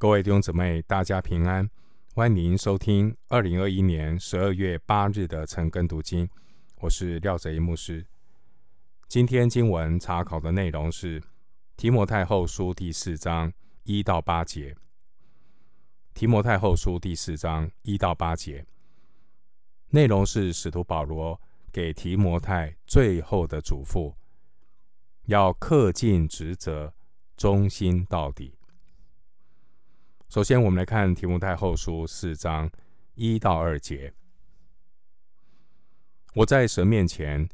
各位弟兄姊妹，大家平安！欢迎收听二零二一年十二月八日的晨更读经，我是廖泽一牧师。今天经文查考的内容是提摩太后书第四章一到八节。提摩太后书第四章一到八节内容是使徒保罗给提摩太最后的嘱咐，要恪尽职责，忠心到底。首先，我们来看提摩太后书四章一到二节。我在神面前，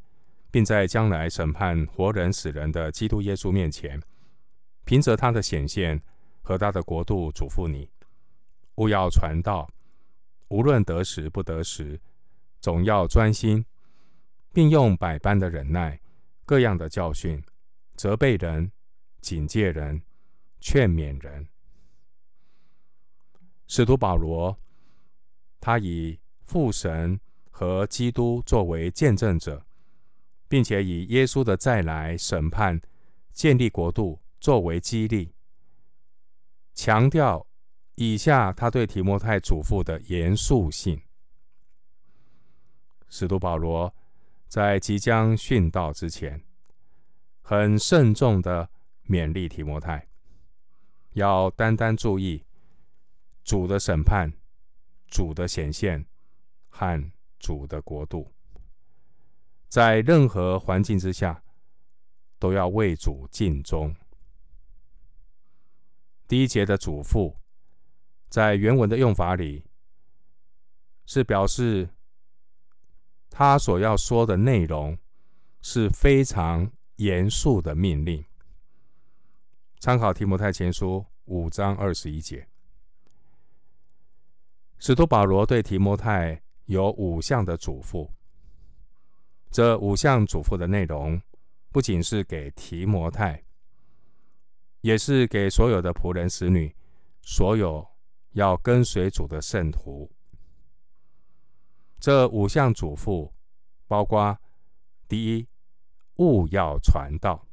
并在将来审判活人死人的基督耶稣面前，凭着他的显现和他的国度，嘱咐你：勿要传道，无论得时不得时，总要专心，并用百般的忍耐、各样的教训，责备人、警戒人、劝勉人。使徒保罗，他以父神和基督作为见证者，并且以耶稣的再来审判、建立国度作为激励，强调以下他对提摩太嘱咐的严肃性。使徒保罗在即将殉道之前，很慎重的勉励提摩太，要单单注意。主的审判、主的显现和主的国度，在任何环境之下，都要为主尽忠。第一节的嘱咐，在原文的用法里，是表示他所要说的内容是非常严肃的命令。参考提摩太前书五章二十一节。使徒保罗对提摩太有五项的嘱咐，这五项嘱咐的内容不仅是给提摩太，也是给所有的仆人、使女，所有要跟随主的圣徒。这五项嘱咐包括：第一，勿要传道。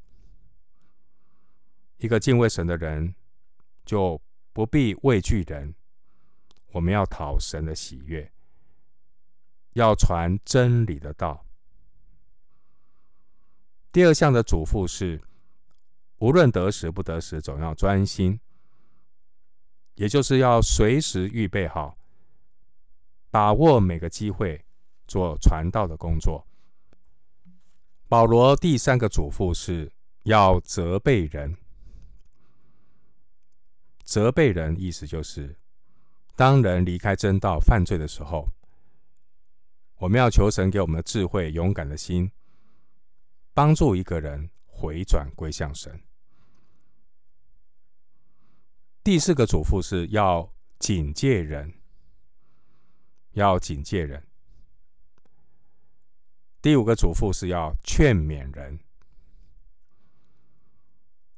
一个敬畏神的人就不必畏惧人。我们要讨神的喜悦，要传真理的道。第二项的嘱咐是，无论得时不得时，总要专心，也就是要随时预备好，把握每个机会做传道的工作。保罗第三个嘱咐是要责备人，责备人意思就是。当人离开真道犯罪的时候，我们要求神给我们的智慧、勇敢的心，帮助一个人回转归向神。第四个嘱咐是要警戒人，要警戒人。第五个嘱咐是要劝勉人。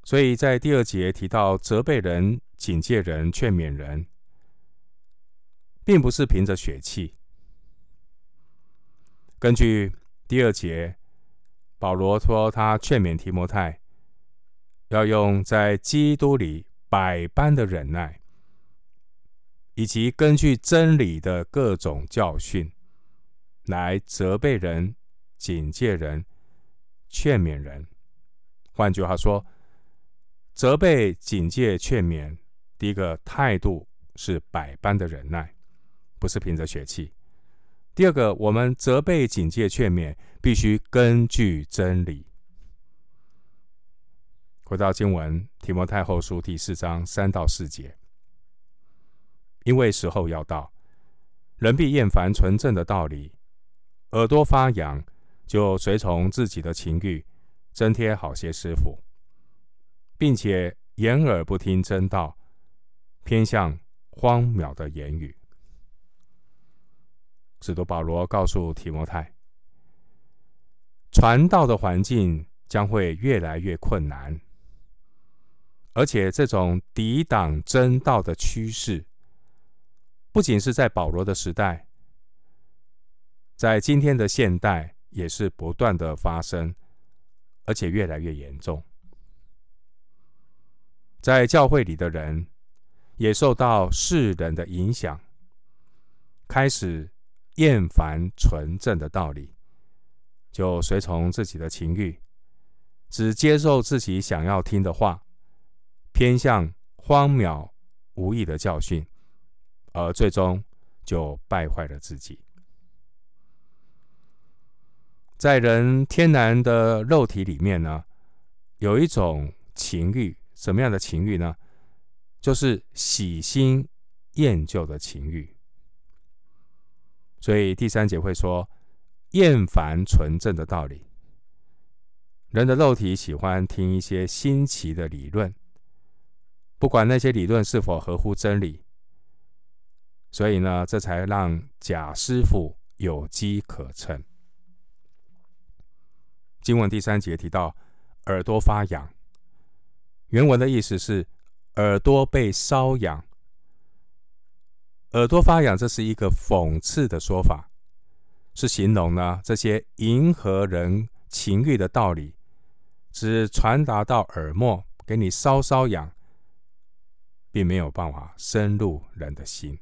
所以在第二节提到责备人、警戒人、劝勉人。并不是凭着血气。根据第二节，保罗说他劝勉提摩太，要用在基督里百般的忍耐，以及根据真理的各种教训，来责备人、警戒人、劝勉人。换句话说，责备、警戒、劝勉，第一个态度是百般的忍耐。不是凭着血气。第二个，我们责备、警戒、劝勉，必须根据真理。回到经文，提摩太后书第四章三到四节，因为时候要到，人必厌烦纯正的道理，耳朵发痒，就随从自己的情欲，增添好些师傅，并且掩耳不听真道，偏向荒渺的言语。使徒保罗告诉提摩太，传道的环境将会越来越困难，而且这种抵挡真道的趋势，不仅是在保罗的时代，在今天的现代也是不断的发生，而且越来越严重。在教会里的人，也受到世人的影响，开始厌烦纯正的道理，就随从自己的情欲，只接受自己想要听的话，偏向荒谬无益的教训，而最终就败坏了自己。在人天然的肉体里面呢，有一种情欲，什么样的情欲呢？就是喜新厌旧的情欲。所以第三节会说，厌烦纯正的道理。人的肉体喜欢听一些新奇的理论，不管那些理论是否合乎真理。所以呢，这才让假师傅有机可乘。经文第三节提到耳朵发痒，原文的意思是。耳朵被瘙痒，耳朵发痒，这是一个讽刺的说法，是形容呢这些迎合人情欲的道理，只传达到耳膜，给你稍稍痒，并没有办法深入人的心。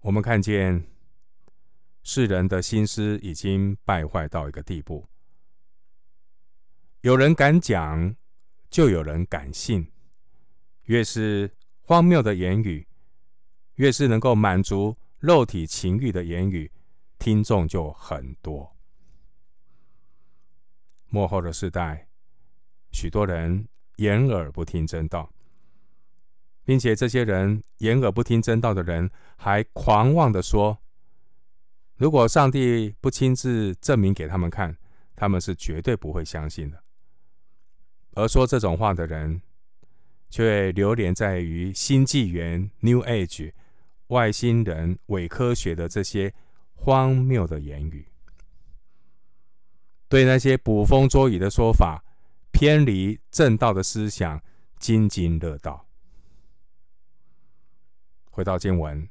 我们看见世人的心思已经败坏到一个地步，有人敢讲。就有人敢信，越是荒谬的言语，越是能够满足肉体情欲的言语，听众就很多。末后的世代，许多人掩耳不听真道，并且这些人掩耳不听真道的人，还狂妄地说：如果上帝不亲自证明给他们看，他们是绝对不会相信的。而说这种话的人，却流连在于新纪元 （New Age）、外星人、伪科学的这些荒谬的言语，对那些捕风捉影的说法、偏离正道的思想津津乐道。回到经文，《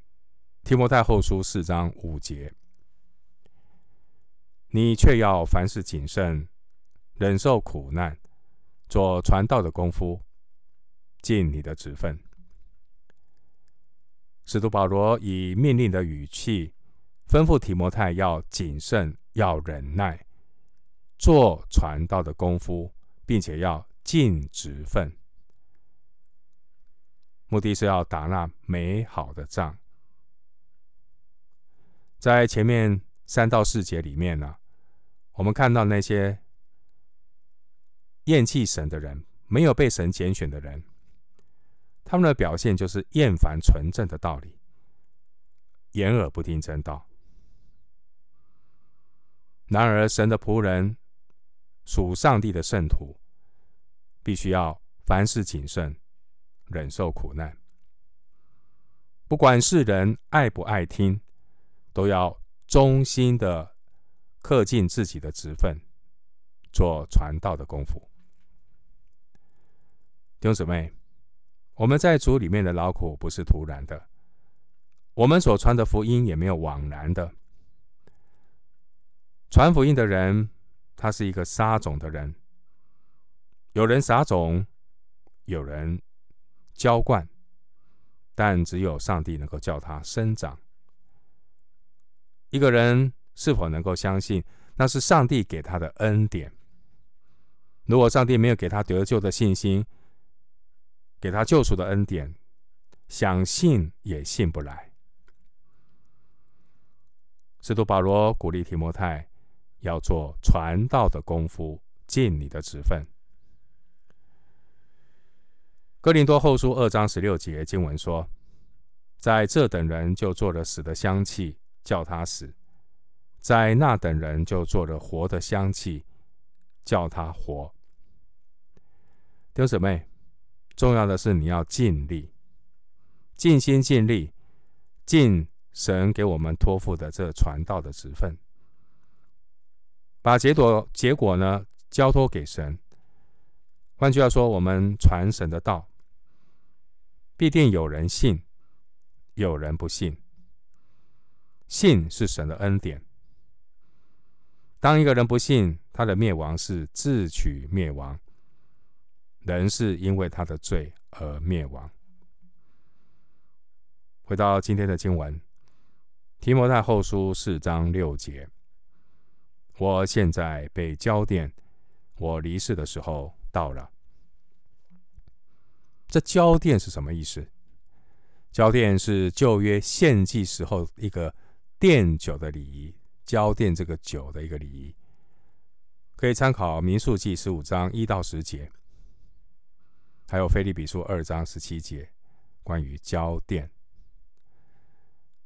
提摩太后书》四章五节，你却要凡事谨慎，忍受苦难。做传道的功夫，尽你的职分。使徒保罗以命令的语气吩咐提摩太要谨慎，要忍耐，做传道的功夫，并且要尽职分。目的是要打那美好的仗。在前面三到四节里面呢，我们看到那些。厌弃神的人，没有被神拣选的人，他们的表现就是厌烦纯正的道理，掩耳不听真道。然而，神的仆人属上帝的圣徒，必须要凡事谨慎，忍受苦难。不管世人爱不爱听，都要忠心的恪尽自己的职分，做传道的功夫。弟兄姊妹，我们在主里面的劳苦不是突然的，我们所传的福音也没有枉然的。传福音的人，他是一个撒种的人，有人撒种，有人浇灌，但只有上帝能够叫他生长。一个人是否能够相信，那是上帝给他的恩典。如果上帝没有给他得救的信心，给他救赎的恩典，想信也信不来。使徒保罗鼓励提摩太要做传道的功夫，尽你的职分。哥林多后书二章十六节经文说：“在这等人就做了死的香气，叫他死；在那等人就做了活的香气，叫他活。”弟兄姊妹。重要的是，你要尽力、尽心尽力，尽神给我们托付的这传道的职分，把结果结果呢交托给神。换句话说，我们传神的道，必定有人信，有人不信。信是神的恩典。当一个人不信，他的灭亡是自取灭亡。人是因为他的罪而灭亡。回到今天的经文，《提摩太后书》四章六节：“我现在被浇奠，我离世的时候到了。”这浇奠是什么意思？浇奠是旧约献祭时候一个奠酒的礼仪，浇奠这个酒的一个礼仪。可以参考《民数记》十五章一到十节，还有《腓立比书》二章十七节，关于浇奠。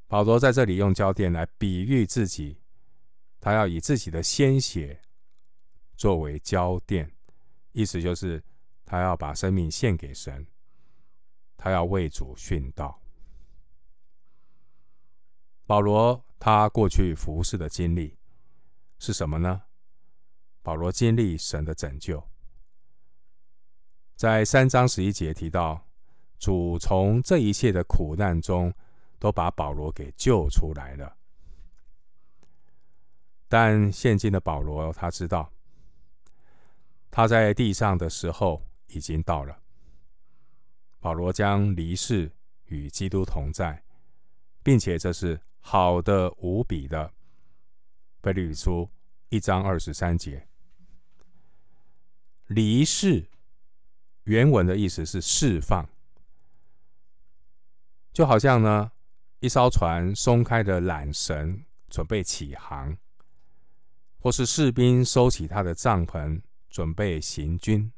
保罗在这里用浇奠来比喻自己，他要以自己的鲜血作为浇奠，意思就是他要把生命献给神，他要为主殉道。保罗他过去服侍的经历是什么呢？保罗经历神的拯救，在三章十一节提到，主从这一切的苦难中都把保罗给救出来了。但现今的保罗他知道，他在地上的时候已经到了。保罗将离世与基督同在，并且这是好的无比的。腓立比书一章二十三节。离世原文的意思是释放，就好像呢，一艘船松开的缆绳，准备起航，或是士兵收起他的帐篷，准备行军。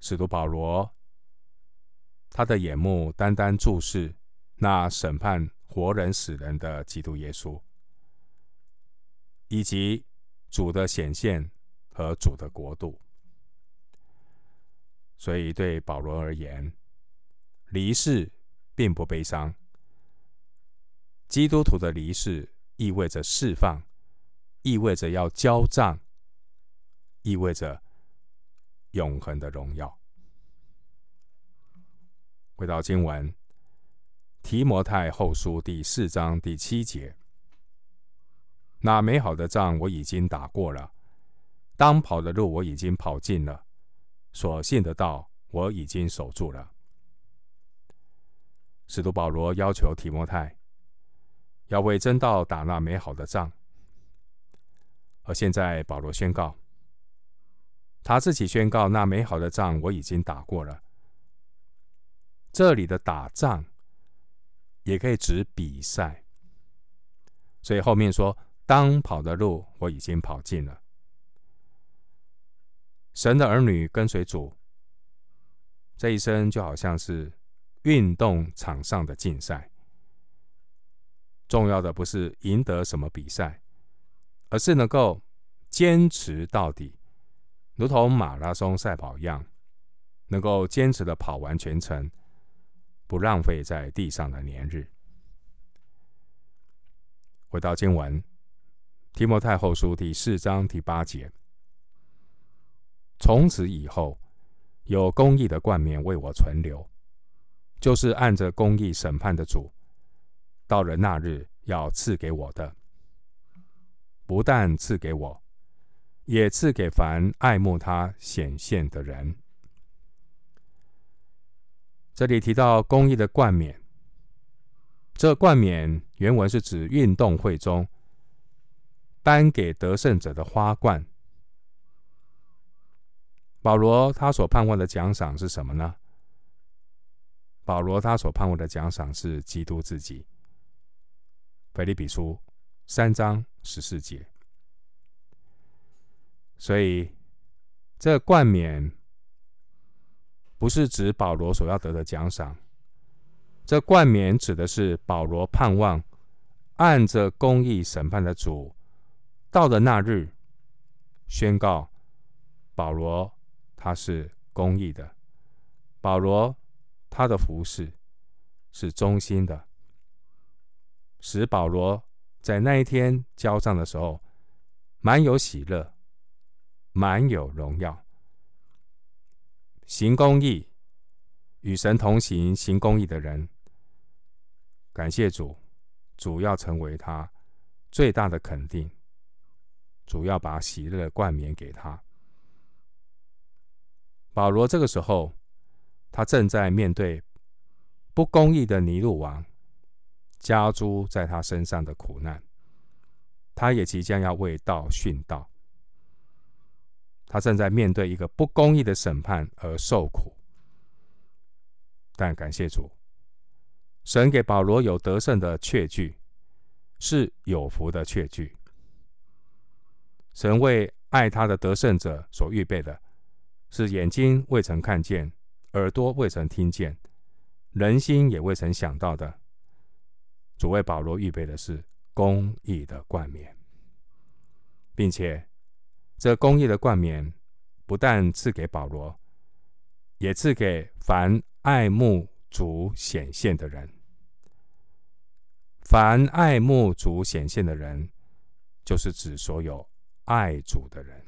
使徒保罗，他的眼目单单注视那审判活人死人的基督耶稣，以及主的显现。和主的国度，所以对保罗而言，离世并不悲伤。基督徒的离世意味着释放，意味着要交账，意味着永恒的荣耀。回到经文，《提摩太后书》第四章第七节：“那美好的仗我已经打过了。”当跑的路我已经跑尽了，所信的道我已经守住了。使徒保罗要求提摩太要为真道打那美好的仗，而现在保罗宣告，他自己宣告那美好的仗我已经打过了。这里的打仗也可以指比赛，所以后面说当跑的路我已经跑尽了。神的儿女跟随主，这一生就好像是运动场上的竞赛。重要的不是赢得什么比赛，而是能够坚持到底，如同马拉松赛跑一样，能够坚持的跑完全程，不浪费在地上的年日。回到经文，《提摩太后书》第四章第八节。从此以后，有公义的冠冕为我存留，就是按着公义审判的主，到了那日要赐给我的。不但赐给我，也赐给凡爱慕他显现的人。这里提到公义的冠冕，这冠冕原文是指运动会中颁给得胜者的花冠。保罗他所盼望的奖赏是什么呢？保罗他所盼望的奖赏是基督自己。腓立比书三章十四节。所以这冠冕不是指保罗所要得的奖赏，这冠冕指的是保罗盼望按着公义审判的主，到了那日宣告保罗。他是公义的，保罗他的服饰是忠心的，使保罗在那一天交账的时候，满有喜乐，满有荣耀。行公义，与神同行，行公义的人，感谢主，主要成为他最大的肯定，主要把喜乐冠冕给他。保罗这个时候，他正在面对不公义的尼禄王加诸在他身上的苦难，他也即将要为道殉道。他正在面对一个不公义的审判而受苦，但感谢主，神给保罗有得胜的确据，是有福的确据。神为爱他的得胜者所预备的，是眼睛未曾看见，耳朵未曾听见，人心也未曾想到的。主为保罗预备的是公义的冠冕，并且。这公义的冠冕，不但赐给保罗，也赐给凡爱慕主显现的人。凡爱慕主显现的人，就是指所有爱主的人。